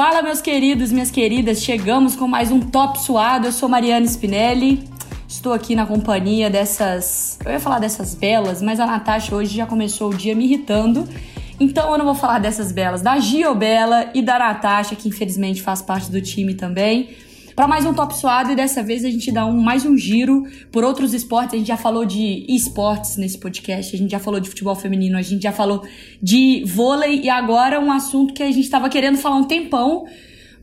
Fala, meus queridos, minhas queridas, chegamos com mais um Top Suado. Eu sou Mariana Spinelli, estou aqui na companhia dessas. Eu ia falar dessas belas, mas a Natasha hoje já começou o dia me irritando. Então eu não vou falar dessas belas, da Giobela e da Natasha, que infelizmente faz parte do time também para mais um Top Suado e dessa vez a gente dá um, mais um giro por outros esportes. A gente já falou de esportes nesse podcast, a gente já falou de futebol feminino, a gente já falou de vôlei e agora um assunto que a gente estava querendo falar um tempão,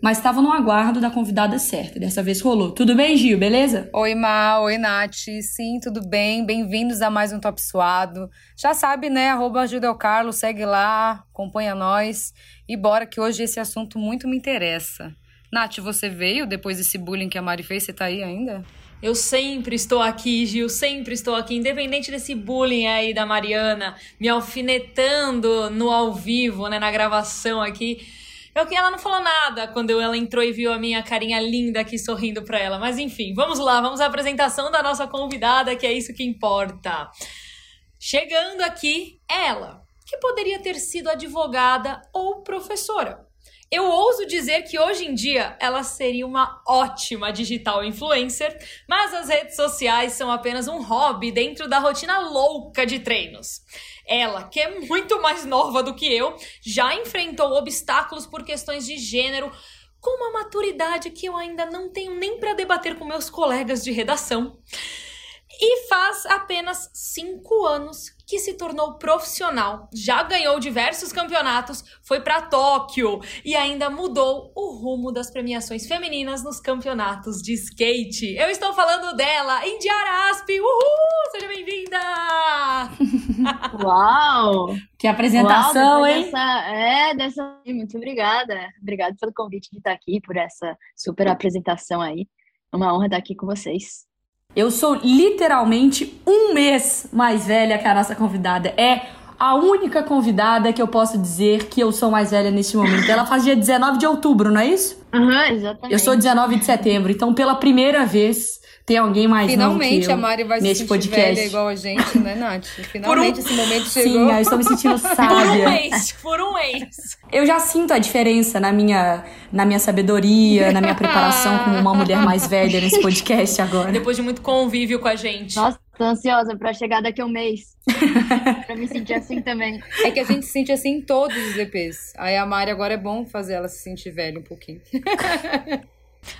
mas estava no aguardo da convidada certa. Dessa vez rolou. Tudo bem, Gil? Beleza? Oi, Ma. Oi, Nath. Sim, tudo bem. Bem-vindos a mais um Top Suado. Já sabe, né? Arroba Carlos, segue lá, acompanha nós. E bora que hoje esse assunto muito me interessa. Nath, você veio depois desse bullying que a Mari fez? Você tá aí ainda? Eu sempre estou aqui, Gil, sempre estou aqui, independente desse bullying aí da Mariana, me alfinetando no ao vivo, né, na gravação aqui. Eu que ela não falou nada quando ela entrou e viu a minha carinha linda aqui sorrindo para ela. Mas enfim, vamos lá, vamos à apresentação da nossa convidada, que é isso que importa. Chegando aqui, ela, que poderia ter sido advogada ou professora. Eu ouso dizer que hoje em dia ela seria uma ótima digital influencer, mas as redes sociais são apenas um hobby dentro da rotina louca de treinos. Ela, que é muito mais nova do que eu, já enfrentou obstáculos por questões de gênero com uma maturidade que eu ainda não tenho nem para debater com meus colegas de redação. E faz apenas cinco anos que se tornou profissional, já ganhou diversos campeonatos, foi para Tóquio e ainda mudou o rumo das premiações femininas nos campeonatos de skate. Eu estou falando dela, Indiara Asp. Uhul! Seja bem-vinda! Uau! Que apresentação, Uau, hein? Dessa, é, dessa. Muito obrigada. Obrigada pelo convite de estar aqui, por essa super apresentação aí. Uma honra estar aqui com vocês. Eu sou literalmente um mês mais velha que a nossa convidada. É a única convidada que eu posso dizer que eu sou mais velha neste momento. Ela faz dia 19 de outubro, não é isso? Uhum, exatamente. Eu sou 19 de setembro. Então, pela primeira vez, tem alguém mais Finalmente novo que eu a Mari vai se nesse sentir podcast. velha igual a gente, né, Nath? Finalmente um- esse momento Sim, chegou. eu estou me sentindo Por um sábia. mês, por um mês. Eu já sinto a diferença na minha, na minha sabedoria, na minha preparação como uma mulher mais velha nesse podcast agora. Depois de muito convívio com a gente. Nossa, tô ansiosa pra chegar daqui a um mês. pra me sentir assim também. É que a gente se sente assim em todos os EPs. Aí a Mari agora é bom fazer ela se sentir velha um pouquinho.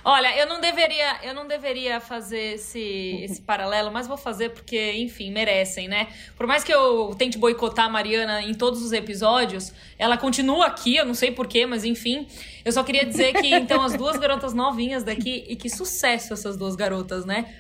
Olha, eu não deveria, eu não deveria fazer esse, esse paralelo, mas vou fazer porque, enfim, merecem, né? Por mais que eu tente boicotar a Mariana em todos os episódios, ela continua aqui, eu não sei porquê, mas enfim. Eu só queria dizer que, então, as duas garotas novinhas daqui, e que sucesso essas duas garotas, né?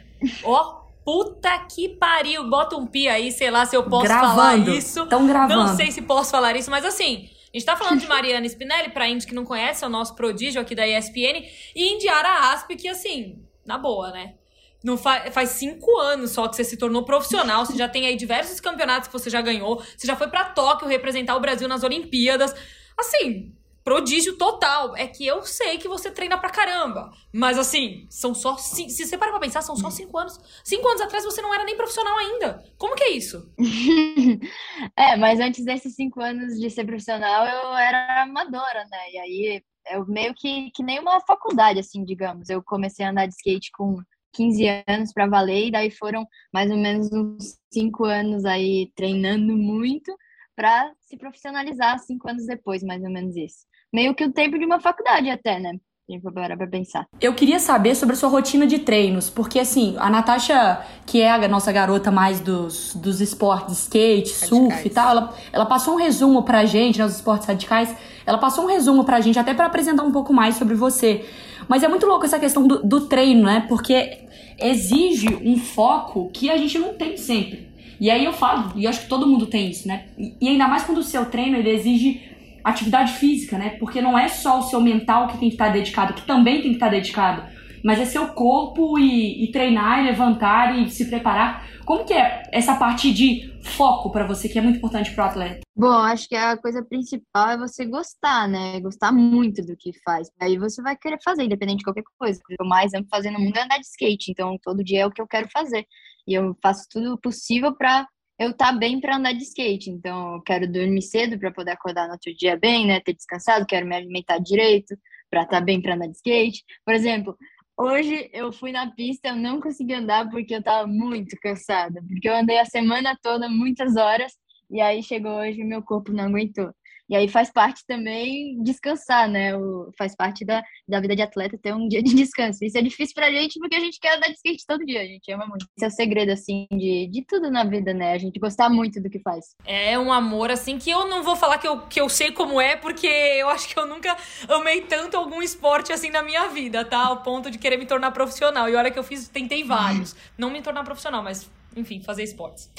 Ó, puta que pariu, bota um pi aí, sei lá se eu posso falar Gravando. isso. Estão gravando. Não sei se posso falar isso, mas assim, a gente tá falando de Mariana Spinelli, pra Indy que não conhece, é o nosso prodígio aqui da ESPN, e Indiara Asp, que assim, na boa, né? Não fa faz cinco anos só que você se tornou profissional, você já tem aí diversos campeonatos que você já ganhou, você já foi pra Tóquio representar o Brasil nas Olimpíadas. Assim, prodígio total. É que eu sei que você treina pra caramba. Mas assim, são só. ci- Se você parar pra pensar, são só cinco anos. Cinco anos atrás você não era nem profissional ainda. Como que é isso? é, mas antes desses cinco anos de ser profissional, eu era amadora, né? E aí, eu meio que, que nem uma faculdade, assim, digamos. Eu comecei a andar de skate com 15 anos para valer, e daí foram mais ou menos uns cinco anos aí treinando muito para se profissionalizar cinco anos depois, mais ou menos isso. Meio que o tempo de uma faculdade até, né? Se a gente for parar pra pensar. Eu queria saber sobre a sua rotina de treinos, porque assim, a Natasha, que é a nossa garota mais dos, dos esportes, skate, surf Radicais. e tal, ela, ela passou um resumo pra gente, né, os esportes radicais, ela passou um resumo pra gente, até pra apresentar um pouco mais sobre você. Mas é muito louco essa questão do, do treino, né? Porque exige um foco que a gente não tem sempre. E aí eu falo, e eu acho que todo mundo tem isso, né? E e ainda mais quando o seu treino ele exige atividade física, né? Porque não é só o seu mental que tem que estar dedicado, que também tem que estar dedicado, mas é seu corpo e, e treinar, e levantar e se preparar. Como que é essa parte de foco pra você, que é muito importante pro atleta? Bom, acho que a coisa principal é você gostar, né? Gostar muito do que faz. Aí você vai querer fazer, independente de qualquer coisa. O eu mais amo fazer no mundo é andar de skate. Então, todo dia é o que eu quero fazer. E eu faço tudo possível para eu estar bem para andar de skate. Então, eu quero dormir cedo para poder acordar no outro dia bem, né? Ter descansado, quero me alimentar direito, para estar tá bem para andar de skate. Por exemplo, hoje eu fui na pista, eu não consegui andar porque eu estava muito cansada, porque eu andei a semana toda, muitas horas, e aí chegou hoje e meu corpo não aguentou. E aí faz parte também descansar, né? O, faz parte da, da vida de atleta ter um dia de descanso. Isso é difícil pra gente porque a gente quer andar de skate todo dia, a gente ama muito. Esse é o segredo, assim, de, de tudo na vida, né? A gente gostar muito do que faz. É um amor, assim, que eu não vou falar que eu, que eu sei como é, porque eu acho que eu nunca amei tanto algum esporte assim na minha vida, tá? Ao ponto de querer me tornar profissional. E olha que eu fiz, tentei vários. Não me tornar profissional, mas, enfim, fazer esportes.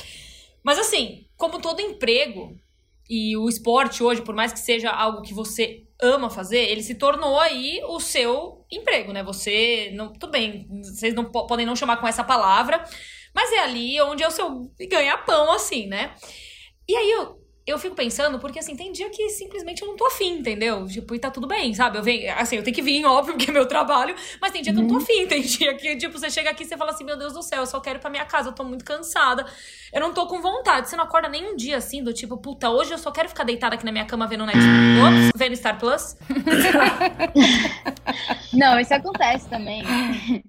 Mas assim, como todo emprego, e o esporte hoje, por mais que seja algo que você ama fazer, ele se tornou aí o seu emprego, né? Você não, tudo bem, vocês não podem não chamar com essa palavra, mas é ali onde é o seu ganha-pão assim, né? E aí eu eu fico pensando, porque assim, tem dia que simplesmente eu não tô afim, entendeu? Tipo, e tá tudo bem, sabe? Eu venho, assim, eu tenho que vir, óbvio, porque é meu trabalho, mas tem dia que eu não tô uhum. afim, tem dia que, tipo, você chega aqui e você fala assim, meu Deus do céu, eu só quero ir pra minha casa, eu tô muito cansada, eu não tô com vontade. Você não acorda nem um dia assim, do tipo, puta, hoje eu só quero ficar deitada aqui na minha cama vendo Netflix, vendo Star Plus. não, isso acontece também.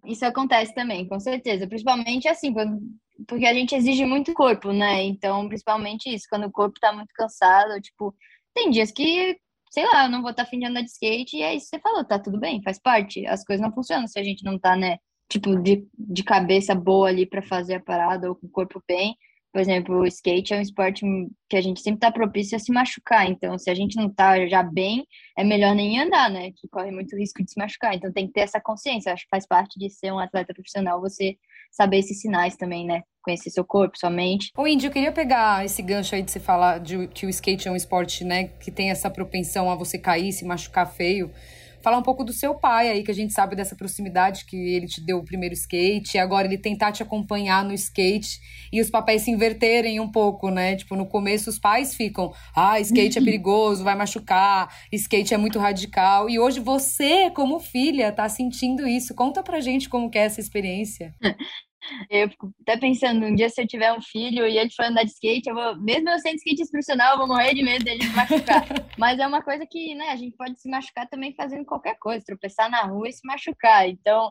Isso acontece também, com certeza. Principalmente assim, quando porque a gente exige muito corpo, né? Então, principalmente isso, quando o corpo tá muito cansado, tipo, tem dias que, sei lá, eu não vou estar tá afim de andar de skate, e é isso que você falou, tá tudo bem, faz parte. As coisas não funcionam se a gente não tá, né, tipo, de, de cabeça boa ali para fazer a parada ou com o corpo bem. Por exemplo, o skate é um esporte que a gente sempre tá propício a se machucar. Então, se a gente não tá já bem, é melhor nem andar, né? Que corre muito risco de se machucar. Então, tem que ter essa consciência. Acho que faz parte de ser um atleta profissional você saber esses sinais também, né? Conhecer seu corpo, sua mente. Ô, Indy, eu queria pegar esse gancho aí de você falar de que o skate é um esporte, né, que tem essa propensão a você cair, se machucar feio. Falar um pouco do seu pai aí, que a gente sabe dessa proximidade que ele te deu o primeiro skate, e agora ele tentar te acompanhar no skate e os papéis se inverterem um pouco, né? Tipo, no começo os pais ficam, ah, skate é perigoso, vai machucar, skate é muito radical. E hoje você, como filha, tá sentindo isso. Conta pra gente como é essa experiência. Eu fico até pensando, um dia se eu tiver um filho e ele for andar de skate, eu vou, mesmo eu sendo skate profissional, eu vou morrer de medo dele me machucar. Mas é uma coisa que, né, a gente pode se machucar também fazendo qualquer coisa, tropeçar na rua e se machucar. Então,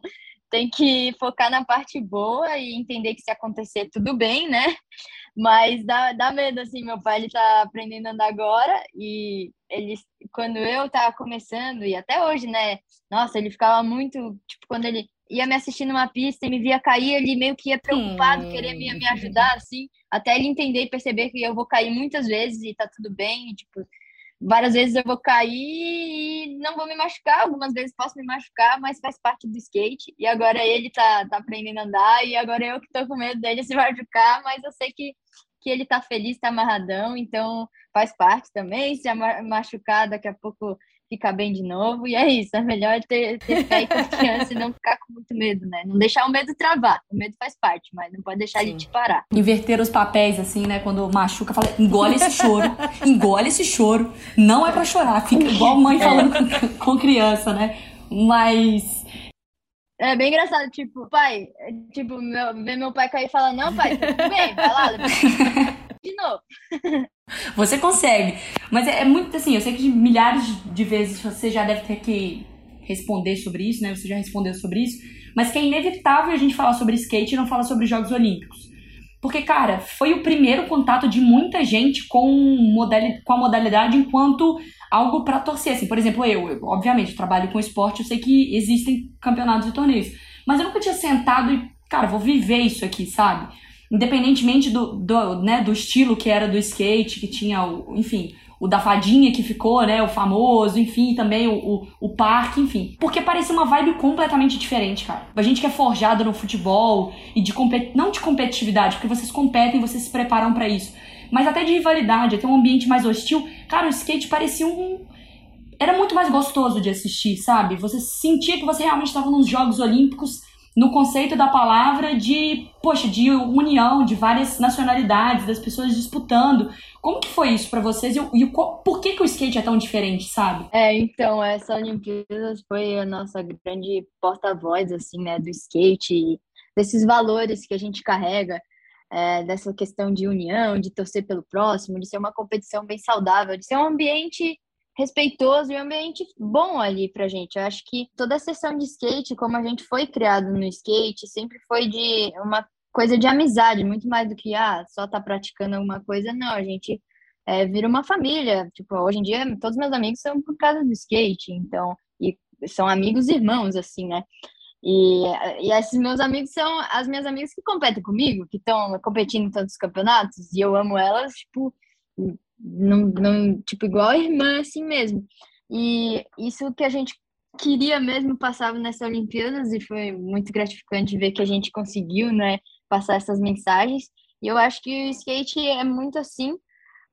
tem que focar na parte boa e entender que se acontecer, tudo bem, né? Mas dá, dá medo, assim, meu pai, ele tá aprendendo a andar agora e ele, quando eu tava começando, e até hoje, né? Nossa, ele ficava muito, tipo, quando ele ia me assistir numa pista e me via cair, ele meio que ia preocupado, hum. querer me, me ajudar, assim, até ele entender e perceber que eu vou cair muitas vezes e tá tudo bem, e, tipo, várias vezes eu vou cair e não vou me machucar, algumas vezes posso me machucar, mas faz parte do skate, e agora ele tá, tá aprendendo a andar, e agora eu que tô com medo dele se machucar, mas eu sei que, que ele tá feliz, tá amarradão, então faz parte também, se machucar daqui a pouco ficar bem de novo. E é isso, é melhor ter, ter fé e confiança e não ficar com muito medo, né? Não deixar o medo travar. O medo faz parte, mas não pode deixar Sim. ele te parar. Inverter os papéis, assim, né? Quando machuca, fala, engole esse choro, engole esse choro. Não é pra chorar, fica igual mãe é. falando com, com criança, né? Mas é bem engraçado, tipo, pai, tipo, meu, ver meu pai cair e falar, não, pai, tudo bem, vai lá, de novo. Você consegue. Mas é, é, muito assim, eu sei que milhares de vezes você já deve ter que responder sobre isso, né? Você já respondeu sobre isso. Mas que é inevitável a gente falar sobre skate e não falar sobre Jogos Olímpicos. Porque, cara, foi o primeiro contato de muita gente com, com a modalidade enquanto algo para torcer. Assim, por exemplo, eu, eu, obviamente, trabalho com esporte, eu sei que existem campeonatos e torneios. Mas eu nunca tinha sentado e, cara, vou viver isso aqui, sabe? Independentemente do, do, né, do estilo que era do skate, que tinha, o, enfim, o da fadinha que ficou, né, o famoso, enfim, também o, o, o, parque, enfim. Porque parecia uma vibe completamente diferente, cara. A gente que é forjado no futebol e de não de competitividade, porque vocês competem, vocês se preparam para isso, mas até de rivalidade, até um ambiente mais hostil. Cara, o skate parecia um era muito mais gostoso de assistir, sabe? Você sentia que você realmente estava nos Jogos Olímpicos no conceito da palavra de, poxa, de união, de várias nacionalidades, das pessoas disputando. Como que foi isso para vocês e, e por que, que o skate é tão diferente, sabe? É, então, essa Olimpíadas foi a nossa grande porta-voz, assim, né, do skate, desses valores que a gente carrega, é, dessa questão de união, de torcer pelo próximo, de ser uma competição bem saudável, de ser um ambiente respeitoso e um ambiente bom ali pra gente. Eu acho que toda a sessão de skate, como a gente foi criado no skate, sempre foi de uma coisa de amizade, muito mais do que, ah, só tá praticando alguma coisa. Não, a gente é, vira uma família. Tipo, hoje em dia, todos meus amigos são por causa do skate, então, e são amigos irmãos, assim, né? E, e esses meus amigos são as minhas amigas que competem comigo, que estão competindo em todos os campeonatos, e eu amo elas, tipo, não, não, tipo, igual irmã, assim mesmo. E isso que a gente queria mesmo passava nessas Olimpíadas, e foi muito gratificante ver que a gente conseguiu, né, passar essas mensagens. E eu acho que o skate é muito assim,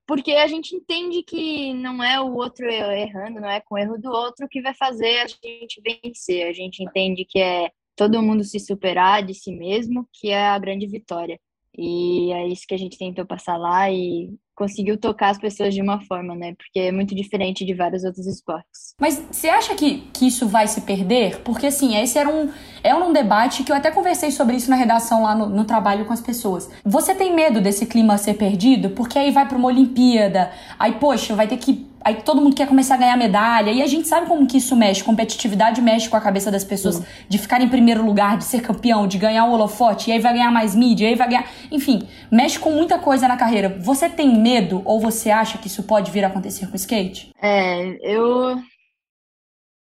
porque a gente entende que não é o outro errando, não é com o erro do outro que vai fazer a gente vencer. A gente entende que é todo mundo se superar de si mesmo, que é a grande vitória. E é isso que a gente tentou passar lá e conseguiu tocar as pessoas de uma forma, né? Porque é muito diferente de vários outros esportes. Mas você acha que, que isso vai se perder? Porque, assim, esse era um, é um debate que eu até conversei sobre isso na redação lá no, no trabalho com as pessoas. Você tem medo desse clima ser perdido? Porque aí vai para uma Olimpíada, aí, poxa, vai ter que aí todo mundo quer começar a ganhar medalha, e a gente sabe como que isso mexe, competitividade mexe com a cabeça das pessoas, de ficar em primeiro lugar, de ser campeão, de ganhar o holofote, e aí vai ganhar mais mídia, e aí vai ganhar, enfim, mexe com muita coisa na carreira. Você tem medo ou você acha que isso pode vir a acontecer com o skate? É, eu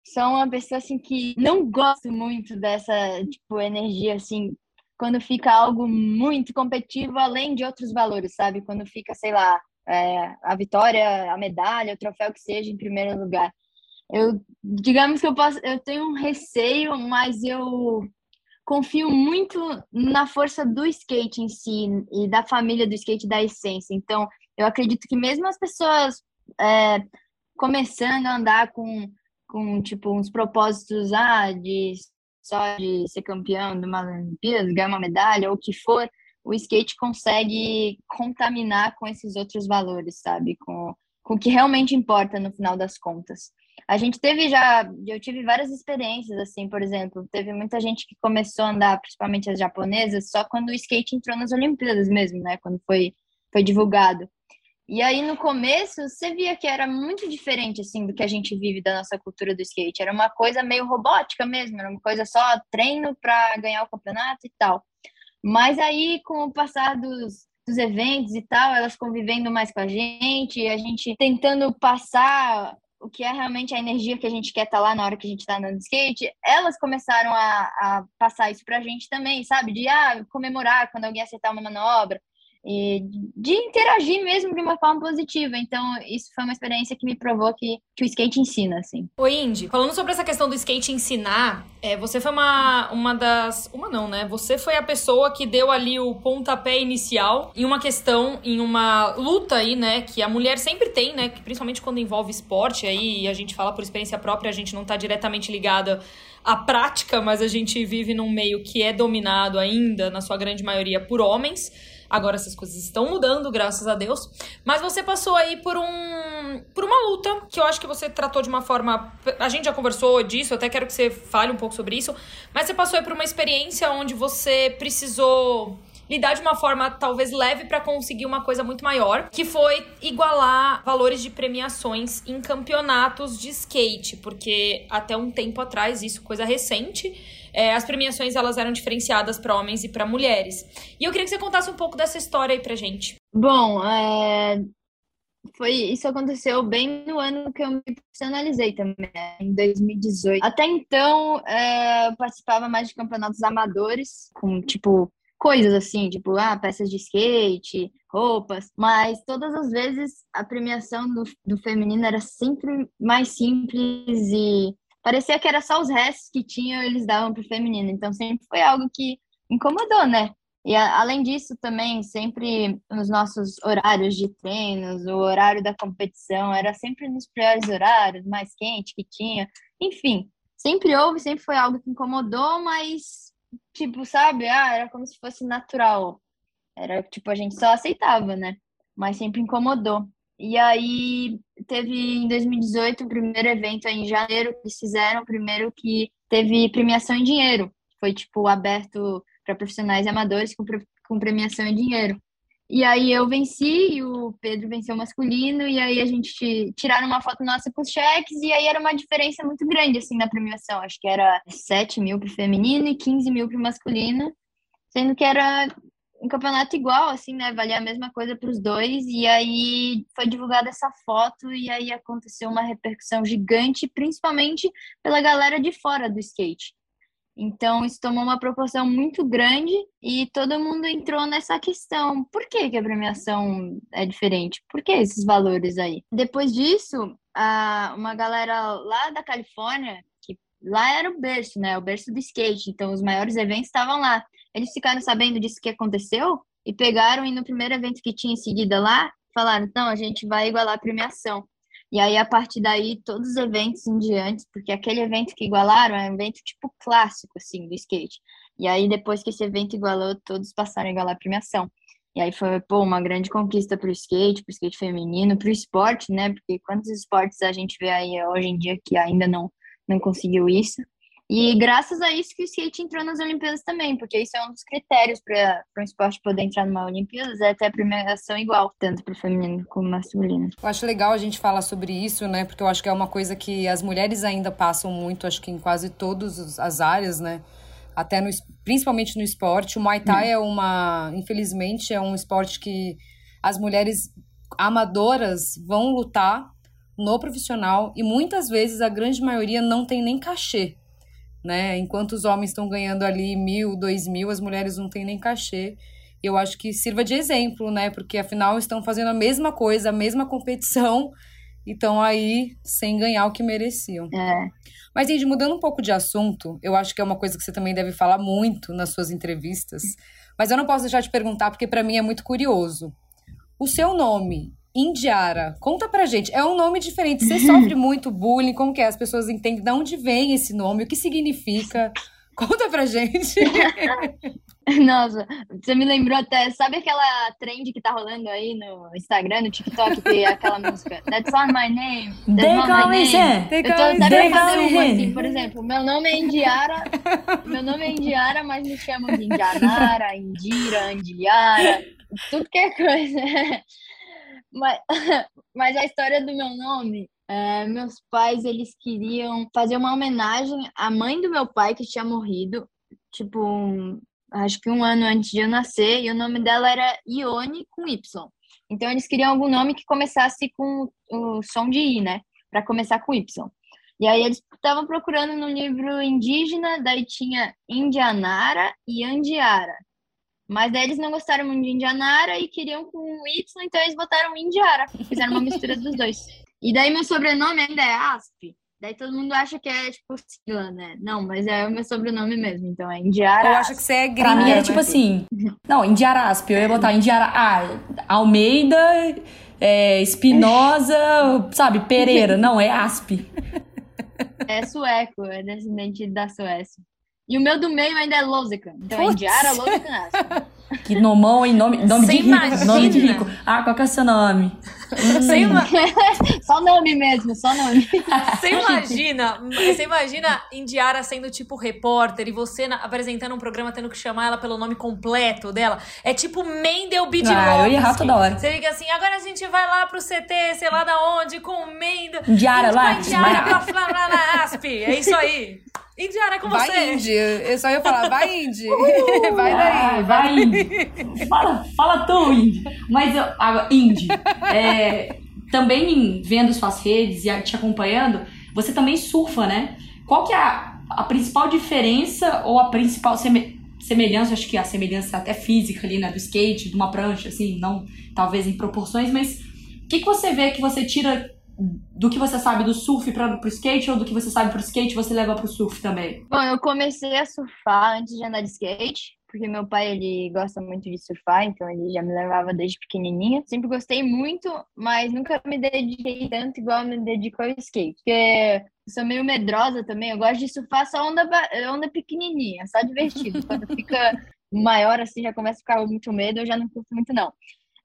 sou uma pessoa assim que não gosto muito dessa, tipo, energia assim, quando fica algo muito competitivo além de outros valores, sabe? Quando fica, sei lá, é, a vitória, a medalha, o troféu que seja em primeiro lugar. Eu, digamos que eu posso, eu tenho um receio, mas eu confio muito na força do skate em si e da família do skate da essência. Então, eu acredito que mesmo as pessoas é, começando a andar com, com tipo uns propósitos ah, de só de ser campeão de uma Olimpíada, ganhar uma medalha ou o que for, o skate consegue contaminar com esses outros valores, sabe? Com, com o que realmente importa no final das contas. A gente teve já, eu tive várias experiências, assim, por exemplo, teve muita gente que começou a andar, principalmente as japonesas, só quando o skate entrou nas Olimpíadas mesmo, né? Quando foi, foi divulgado. E aí, no começo, você via que era muito diferente, assim, do que a gente vive da nossa cultura do skate. Era uma coisa meio robótica mesmo, era uma coisa só treino para ganhar o campeonato e tal. Mas aí, com o passar dos, dos eventos e tal, elas convivendo mais com a gente, a gente tentando passar o que é realmente a energia que a gente quer estar tá lá na hora que a gente está andando de skate, elas começaram a, a passar isso para a gente também, sabe? De ah, comemorar quando alguém acertar uma manobra, de interagir mesmo de uma forma positiva. Então, isso foi uma experiência que me provou que, que o skate ensina, assim. Oi, Indy, falando sobre essa questão do skate ensinar, é, você foi uma, uma das. Uma não, né? Você foi a pessoa que deu ali o pontapé inicial em uma questão, em uma luta aí, né? Que a mulher sempre tem, né? Principalmente quando envolve esporte, aí e a gente fala por experiência própria, a gente não tá diretamente ligada à prática, mas a gente vive num meio que é dominado ainda, na sua grande maioria, por homens. Agora essas coisas estão mudando, graças a Deus. Mas você passou aí por um por uma luta que eu acho que você tratou de uma forma, a gente já conversou disso, eu até quero que você fale um pouco sobre isso, mas você passou aí por uma experiência onde você precisou lidar de uma forma talvez leve para conseguir uma coisa muito maior, que foi igualar valores de premiações em campeonatos de skate, porque até um tempo atrás, isso coisa recente, é, as premiações elas eram diferenciadas para homens e para mulheres. E eu queria que você contasse um pouco dessa história aí pra gente. Bom, é... foi isso aconteceu bem no ano que eu me profissionalizei também, né? em 2018. Até então, é... eu participava mais de campeonatos amadores, com tipo coisas assim, tipo, ah, peças de skate, roupas, mas todas as vezes a premiação do, do feminino era sempre mais simples e parecia que era só os restos que tinham, eles davam pro feminino. Então sempre foi algo que incomodou, né? E a, além disso, também, sempre nos nossos horários de treinos, o horário da competição era sempre nos piores horários, mais quente que tinha. Enfim, sempre houve, sempre foi algo que incomodou, mas, tipo, sabe? Ah, era como se fosse natural. Era, tipo, a gente só aceitava, né? Mas sempre incomodou. E aí teve em 2018 o primeiro evento em janeiro que eles fizeram, primeiro que teve premiação em dinheiro. Foi tipo aberto para profissionais e amadores com, com premiação em dinheiro. E aí eu venci e o Pedro venceu o masculino, e aí a gente tiraram uma foto nossa com os cheques, e aí era uma diferença muito grande, assim, na premiação. Acho que era 7 mil pro feminino e 15 mil pro masculino, sendo que era um campeonato igual, assim, né? Valia a mesma coisa para os dois. E aí foi divulgada essa foto e aí aconteceu uma repercussão gigante, principalmente pela galera de fora do skate. Então, isso tomou uma proporção muito grande e todo mundo entrou nessa questão. Por que, que a premiação é diferente? Por que esses valores aí? Depois disso, a, uma galera lá da Califórnia, que lá era o berço, né? O berço do skate. Então, os maiores eventos estavam lá. Eles ficaram sabendo disso que aconteceu e pegaram e no primeiro evento que tinha em seguida lá, falaram: então, a gente vai igualar a premiação. E aí, a partir daí, todos os eventos em diante, porque aquele evento que igualaram é um evento tipo clássico, assim, do skate. E aí, depois que esse evento igualou, todos passaram a igualar a premiação. E aí foi, pô, uma grande conquista para o skate, para o skate feminino, para o esporte, né? Porque quantos esportes a gente vê aí hoje em dia que ainda não, não conseguiu isso? E graças a isso que o skate entrou nas Olimpíadas também, porque isso é um dos critérios para um esporte poder entrar numa Olimpíadas, é ter a premiação igual, tanto para o feminino como masculino. Eu acho legal a gente falar sobre isso, né? Porque eu acho que é uma coisa que as mulheres ainda passam muito, acho que em quase todas as áreas, né? Até no, principalmente no esporte. O Muay Thai hum. é uma, infelizmente, é um esporte que as mulheres amadoras vão lutar no profissional e muitas vezes a grande maioria não tem nem cachê né? Enquanto os homens estão ganhando ali mil, dois mil, as mulheres não têm nem cachê. Eu acho que sirva de exemplo, né? Porque afinal estão fazendo a mesma coisa, a mesma competição e estão aí sem ganhar o que mereciam. É. Mas, gente, mudando um pouco de assunto, eu acho que é uma coisa que você também deve falar muito nas suas entrevistas. Mas eu não posso deixar de perguntar, porque para mim é muito curioso. O seu nome Indiara, conta pra gente. É um nome diferente. Você sofre muito bullying? Como que é? As pessoas entendem de onde vem esse nome, o que significa. Conta pra gente. Nossa, você me lembrou até. Sabe aquela trend que tá rolando aí no Instagram, no TikTok, que é aquela música? That's not my name. That's not my name. Eu tô até pra fazer uma assim, por exemplo, meu nome é Indiara, meu nome é Indiara, mas me chamam de Indianara, Indira, Andiara, tudo que é coisa. Mas, mas a história do meu nome, é, meus pais, eles queriam fazer uma homenagem à mãe do meu pai, que tinha morrido, tipo, um, acho que um ano antes de eu nascer, e o nome dela era Ione com Y. Então, eles queriam algum nome que começasse com o som de I, né? Para começar com Y. E aí eles estavam procurando no livro indígena, daí tinha Indianara e Andiara. Mas daí eles não gostaram muito de Indianara e queriam com Y, então eles botaram Indiara. Fizeram uma mistura dos dois. E daí meu sobrenome ainda é Asp. Daí todo mundo acha que é tipo sigla, né? Não, mas é o meu sobrenome mesmo, então é Indiara. Eu acho que você é gringa. Pra mim é tipo assim. Não, Indiara Asp. Eu ia botar Indiara ah, Almeida, é, Espinosa, sabe, Pereira. Não, é Asp. É sueco, é descendente da Suécia. E o meu do meio ainda é Losecan. Então Putz. é Indiara Losecan Que nomão, hein? Nome, nome de rico. Nome de rico. Ah, qual que é o seu nome? Ima... só nome mesmo, só nome. Você imagina, você imagina Indiara sendo tipo repórter e você na, apresentando um programa tendo que chamar ela pelo nome completo dela. É tipo Mendel Bidlovski. Ah, eu ia errar toda hora. Você fica assim, agora a gente vai lá pro CT, sei lá da onde, com o Mendel. Indiara lá. Indiara, lá, Asp. É isso aí. Indiara, é com vai você. Vai, Indy. Eu só ia falar, vai, Indy. Uh, vai daí. Vai, Indy. Fala, fala tu, Indy. Mas, agora, Indy, é, também vendo suas redes e te acompanhando, você também surfa, né? Qual que é a, a principal diferença ou a principal seme, semelhança, acho que a semelhança até física ali, né, do skate, de uma prancha, assim, não talvez em proporções, mas o que, que você vê que você tira do que você sabe do surf para o skate ou do que você sabe para o skate você leva para o surf também? Bom, eu comecei a surfar antes de andar de skate, porque meu pai ele gosta muito de surfar, então ele já me levava desde pequenininha. Sempre gostei muito, mas nunca me dediquei tanto igual me dedico ao skate, porque eu sou meio medrosa também. Eu gosto de surfar só onda onda pequenininha, só divertido. Quando fica maior assim já começa a ficar muito medo, eu já não curto muito não.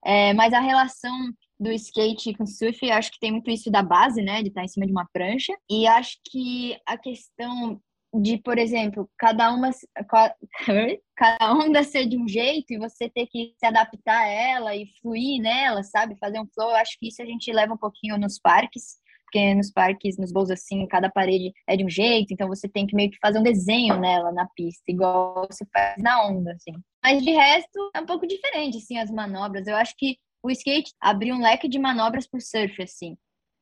É, mas a relação do skate com surf, acho que tem muito isso da base, né, de estar em cima de uma prancha. E acho que a questão de, por exemplo, cada uma cada onda ser de um jeito e você ter que se adaptar a ela e fluir nela, sabe? Fazer um flow, acho que isso a gente leva um pouquinho nos parques, porque nos parques, nos voos assim, cada parede é de um jeito, então você tem que meio que fazer um desenho nela na pista, igual você faz na onda, assim. Mas de resto, é um pouco diferente, assim, as manobras. Eu acho que o skate abriu um leque de manobras pro surf, assim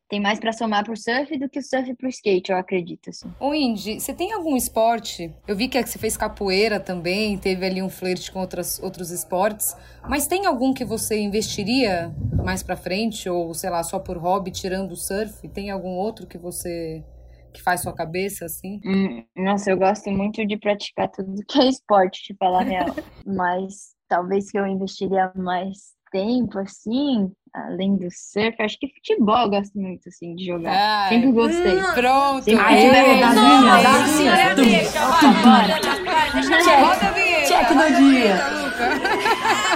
tem mais para somar pro surf do que o surf pro skate, eu acredito, assim. Ô, Indy, você tem algum esporte? Eu vi que você fez capoeira também, teve ali um flerte com outras, outros esportes, mas tem algum que você investiria mais para frente, ou sei lá, só por hobby, tirando o surf? Tem algum outro que você que faz sua cabeça, assim? Hum, nossa, eu gosto muito de praticar tudo que é esporte, de falar real. Mas talvez que eu investiria mais tempo, assim, além do surf, acho que futebol eu gosto muito, assim, de jogar. Ai, Sempre gostei. Hum, pronto. Sempre Aê, Davi, Davi, senhora deixa, Roda a vinheta. Check do dia.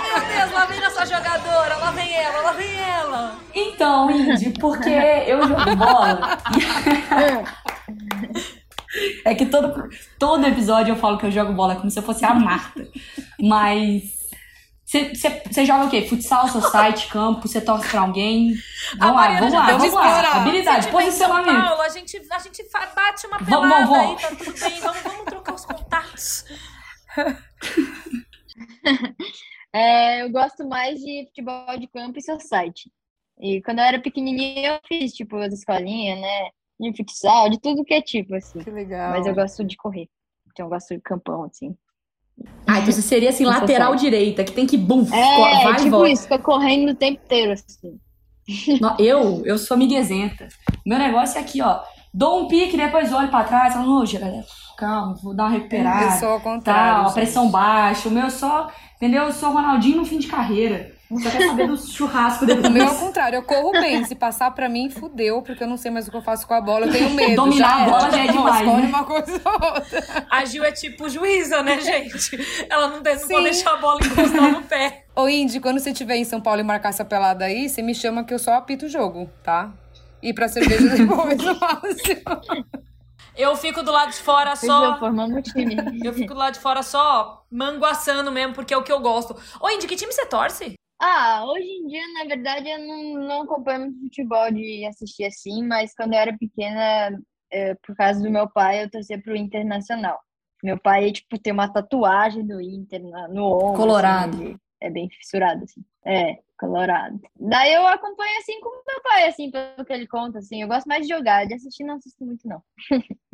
Meu Deus, lá vem nossa jogadora, lá vem ela, lá vem ela. Então, Indy, porque eu jogo bola. É que todo, todo episódio eu falo que eu jogo bola como se eu fosse a Marta. Mas você joga o quê? Futsal, society, campo? Você torce pra alguém? Vamos lá, vamos lá, vamos lá. Habilidade, posicionamento. Paulo, a gente, a gente bate uma pelada vamos, vamos. aí, tá tudo bem. Vamos, vamos trocar os contatos. é, eu gosto mais de futebol de campo e society. E quando eu era pequenininha, eu fiz, tipo, as escolinhas, né? De futsal, de tudo que é tipo, assim. Que legal. Mas eu gosto de correr. Então eu gosto de campão, assim. Ah, então você seria assim, lateral direita, que tem que bum, é, vai tipo e volta. isso, fica correndo o tempo inteiro, assim. Eu, eu sou miguezenta. Meu negócio é aqui, ó. Dou um pique, depois olho pra trás, falo, ô, galera, calma, vou dar uma recuperada. Eu sou ao contrário. Tá, a pressão baixa. O meu só, entendeu? Eu sou Ronaldinho no fim de carreira. Só quer saber do churrasco depois. O meu é o contrário, eu corro bem. Se passar pra mim, fudeu, porque eu não sei mais o que eu faço com a bola. Eu tenho medo. Dominar já a bola já é demais. Né? uma coisa ou outra. A Gil é tipo juíza, né, gente? Ela não, tem, não pode deixar a bola encostar no pé. Ô, Indy, quando você estiver em São Paulo e marcar essa pelada aí, você me chama que eu só apito o jogo, tá? E pra cerveja depois eu faço. Eu fico do lado de fora só. formando time. Eu fico do lado de fora só manguaçando mesmo, porque é o que eu gosto. Ô, Indy, que time você torce? Ah, hoje em dia, na verdade, eu não, não acompanho muito futebol de assistir assim, mas quando eu era pequena, é, por causa do meu pai, eu torcia pro Internacional. Meu pai, tipo, tem uma tatuagem do Inter no ombro. Colorado. Assim, é bem fissurado, assim. É, colorado. Daí eu acompanho assim com meu pai, assim, pelo que ele conta, assim. Eu gosto mais de jogar, de assistir não assisto muito, não.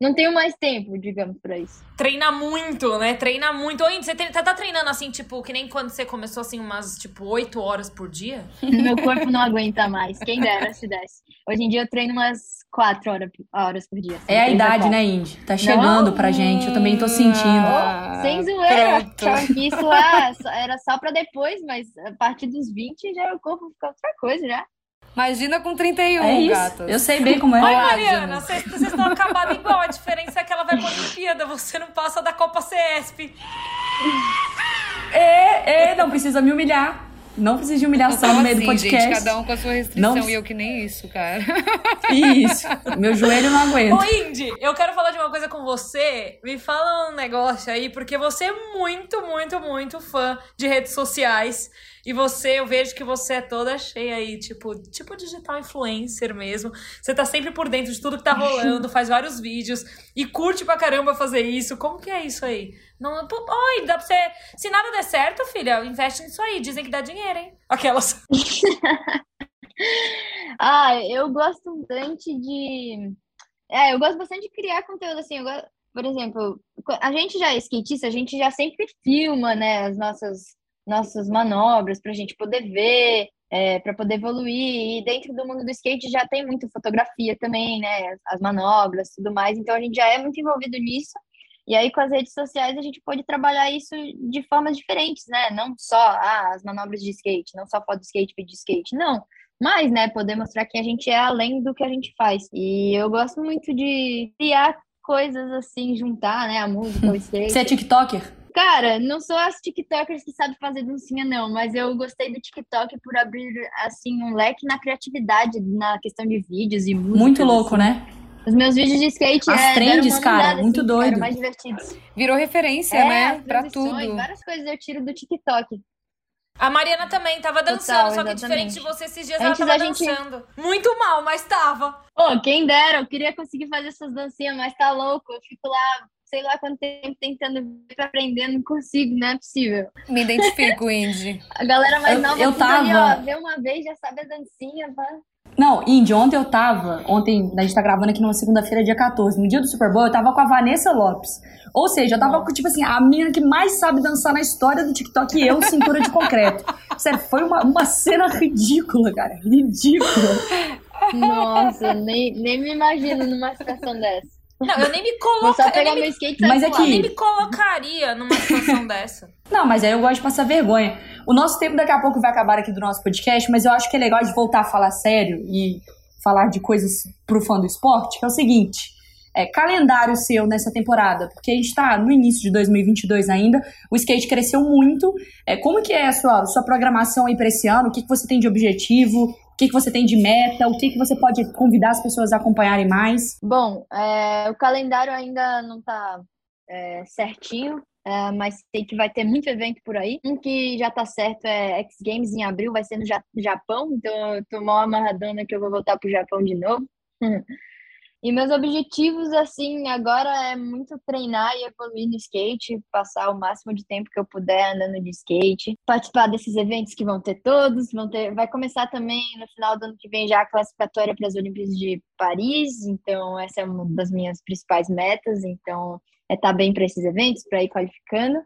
não tenho mais tempo, digamos, pra isso. Treina muito, né? Treina muito. Ô, você tá, tá treinando assim, tipo, que nem quando você começou assim, umas, tipo, oito horas por dia? Meu corpo não aguenta mais. Quem dera se desse. Hoje em dia eu treino umas quatro horas, horas por dia. É a idade, né, Indy? Tá chegando não? pra gente. Eu também tô sentindo. Ah, sem zoeira. Isso lá era só pra depois, mas a partir dos 20 já o corpo fica outra coisa já. Imagina com 31, é isso. Eu sei bem como é. Oi, Mariana, vocês estão acabadas igual. A diferença é que ela vai pra Olimpíada, você não passa da Copa CESP. É, é, não precisa me humilhar. Não precisa de humilhação no meio assim, do podcast. Gente, cada um com a sua restrição não... e eu que nem isso, cara. Isso. Meu joelho não aguenta. Ô, Indy, eu quero falar de uma coisa com você. Me fala um negócio aí, porque você é muito, muito, muito fã de redes sociais. E você, eu vejo que você é toda cheia aí, tipo, tipo digital influencer mesmo. Você tá sempre por dentro de tudo que tá rolando, faz vários vídeos e curte pra caramba fazer isso. Como que é isso aí? Não, oi, dá pra você. Se nada der certo, filha, investe nisso aí. Dizem que dá dinheiro, hein? Aquelas. ah, eu gosto bastante de. É, eu gosto bastante de criar conteúdo assim. Gosto... Por exemplo, a gente já é skatista, a gente já sempre filma, né, as nossas nossas manobras para a gente poder ver, é, para poder evoluir. E dentro do mundo do skate já tem muita fotografia também, né? As, as manobras, tudo mais. Então a gente já é muito envolvido nisso. E aí, com as redes sociais, a gente pode trabalhar isso de formas diferentes, né? Não só ah, as manobras de skate, não só foto de skate, vídeo de skate, não. Mas, né, poder mostrar que a gente é além do que a gente faz. E eu gosto muito de criar coisas assim, juntar, né, a música, o skate. Você é TikToker? Cara, não sou as TikTokers que sabem fazer dancinha, não, mas eu gostei do TikTok por abrir, assim, um leque na criatividade, na questão de vídeos e música. Muito louco, assim. né? Os meus vídeos de skate As é, trends, cara, muito assim, doido. mais divertidos. Virou referência, É, né? Pra tudo. Várias coisas eu tiro do TikTok. A Mariana também tava dançando, Total, só que diferente de você esses dias Antes ela tava gente- dançando. Muito mal, mas tava. Pô, quem dera, eu queria conseguir fazer essas dancinhas, mas tá louco. Eu fico lá, sei lá quanto tempo tentando ver pra aprender, não consigo, não é possível. Me identifico, Indy. A galera mais Eu- nova eu tudo ali, tava- ó, vê uma vez, já sabe a dancinha, vai. Não, Indy, ontem eu tava. Ontem, a gente tá gravando aqui numa segunda-feira, dia 14. No dia do Super Bowl, eu tava com a Vanessa Lopes. Ou seja, eu tava com, tipo assim, a menina que mais sabe dançar na história do TikTok e eu, cintura de concreto. Sério, foi uma, uma cena ridícula, cara. Ridícula. Nossa, nem, nem me imagino numa situação dessa. Não, eu nem me Eu pegar meu me, skate Mas é que- nem me colocaria numa situação dessa. Não, mas aí eu gosto de passar vergonha. O nosso tempo daqui a pouco vai acabar aqui do nosso podcast, mas eu acho que é legal de voltar a falar sério e falar de coisas pro fã do esporte, que é o seguinte. É, calendário seu nessa temporada, porque a gente tá no início de 2022 ainda, o skate cresceu muito. É, como que é a sua, sua programação aí pra esse ano? O que, que você tem de objetivo? O que, que você tem de meta? O que, que você pode convidar as pessoas a acompanharem mais? Bom, é, o calendário ainda não tá é, certinho, é, mas sei que vai ter muito evento por aí. Um que já tá certo é X Games em abril, vai ser no Ja- Japão, então eu tô mal amarradona que eu vou voltar pro Japão de novo. E meus objetivos, assim, agora é muito treinar e evoluir no skate, passar o máximo de tempo que eu puder andando de skate, participar desses eventos que vão ter todos, vão ter, vai começar também no final do ano que vem já a classificatória para as Olimpíadas de Paris, então essa é uma das minhas principais metas, então é estar bem para esses eventos, para ir qualificando.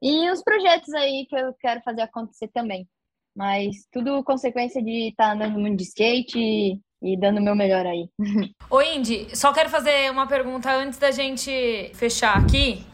E os projetos aí que eu quero fazer acontecer também. Mas tudo consequência de estar andando muito de skate e, dando o meu melhor aí. Ô, Indy, só quero fazer uma pergunta antes da gente fechar aqui.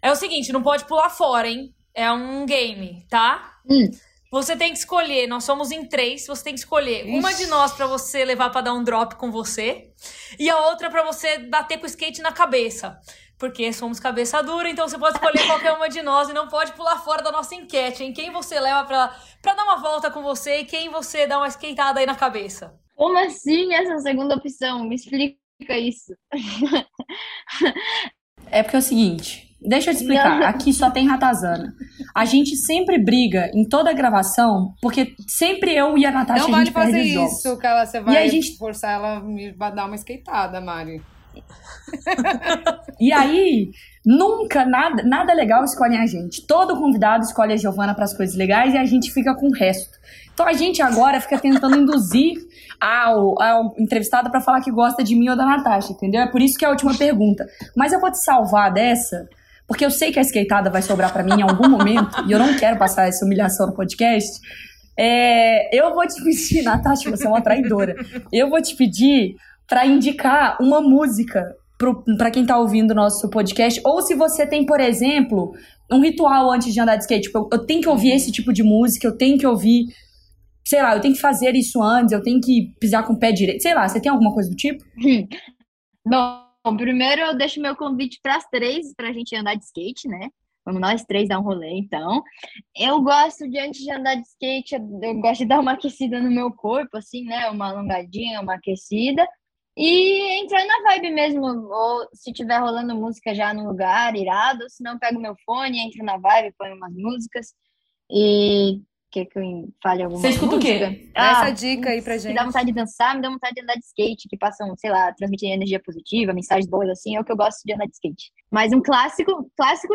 É o seguinte, não pode pular fora, hein? É um game, tá? Hum. Você tem que escolher, nós somos em três, você tem que escolher uma de nós pra você levar pra dar um drop com você e a outra pra você bater com o skate na cabeça. Porque somos cabeça dura, então você pode escolher qualquer uma de nós e não pode pular fora da nossa enquete, em quem você leva pra, pra dar uma volta com você e quem você dá uma skateada aí na cabeça. Como assim essa segunda opção? Me explica isso. É porque é o seguinte, deixa eu te explicar. Não. Aqui só tem ratazana. A gente sempre briga em toda a gravação, porque sempre eu e a Natasha Não a vale gente perde fazer isso, que ela, você vai a gente- forçar ela a me dar uma skateada, Mari. E aí, nunca, nada, nada legal escolhem a gente. Todo convidado escolhe a Giovana para as coisas legais e a gente fica com o resto. Então a gente agora fica tentando induzir ao, ao entrevistado para falar que gosta de mim ou da Natasha, entendeu? É por isso que é a última pergunta. Mas eu vou te salvar dessa, porque eu sei que a skateada vai sobrar para mim em algum momento e eu não quero passar essa humilhação no podcast. É, eu vou te pedir, Natasha, você é uma traidora. Eu vou te pedir para indicar uma música para quem tá ouvindo o nosso podcast, ou se você tem, por exemplo, um ritual antes de andar de skate. Tipo, eu, eu tenho que ouvir esse tipo de música, eu tenho que ouvir, sei lá, eu tenho que fazer isso antes, eu tenho que pisar com o pé direito. Sei lá, você tem alguma coisa do tipo? Bom, primeiro eu deixo meu convite para as três para a gente andar de skate, né? Vamos nós três dar um rolê, então. Eu gosto de, antes de andar de skate, eu gosto de dar uma aquecida no meu corpo, assim, né? Uma alongadinha, uma aquecida. E entrar na vibe mesmo, ou se tiver rolando música já no lugar, irado, se não, pego meu fone, entro na vibe, ponho umas músicas. E quer que eu fale alguma Você escuta o quê? música? Dá essa Ah, dica aí pra me gente. dá vontade de dançar, me dá vontade de andar de skate, que passam, sei lá, transmitir energia positiva, mensagens boas, assim, é o que eu gosto de andar de skate. Mas um clássico, clássico.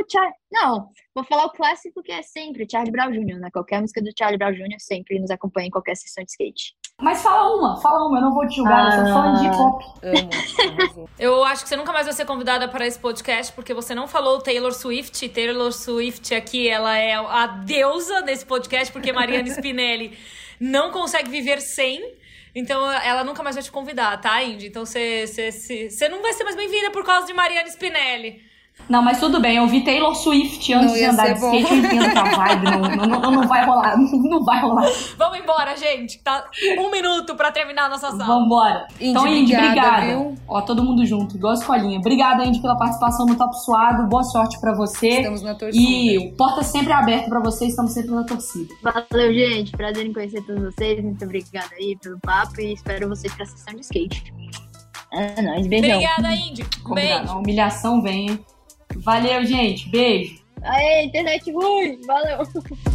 Não, vou falar o clássico que é sempre Charlie Brown Jr., né? Qualquer música do Charlie Brown Jr. sempre nos acompanha em qualquer sessão de skate. Mas fala uma, fala uma, eu não vou te julgar, eu sou fã de hip hop. Amo. Eu acho que você nunca mais vai ser convidada para esse podcast, porque você não falou Taylor Swift. Taylor Swift aqui, ela é a deusa desse podcast, porque Mariana Spinelli não consegue viver sem. Então ela nunca mais vai te convidar, tá, Indy? Então você, você, você, você não vai ser mais bem-vinda por causa de Mariana Spinelli. Não, mas tudo bem, eu vi Taylor Swift antes de andar de bom. skate, eu entendo que a vibe não, não, não, não vai rolar, não vai rolar. Vamos embora, gente. Tá um minuto para terminar a nossa sala. Vambora. Indy, então, Indy, obrigada, viu? Ó, todo mundo junto, igual a escolinha. Obrigada, Indy, pela participação no Top Suado. Boa sorte pra você. Estamos na torcida. E porta sempre aberta pra você, estamos sempre na torcida. Valeu, gente. Prazer em conhecer todos vocês. Muito obrigada aí pelo papo e espero vocês pra sessão de skate. É nóis, beijão. Obrigada, Indy. Um beijo. A humilhação vem, hein? Valeu, gente. Beijo. Aê, internet ruim. Valeu.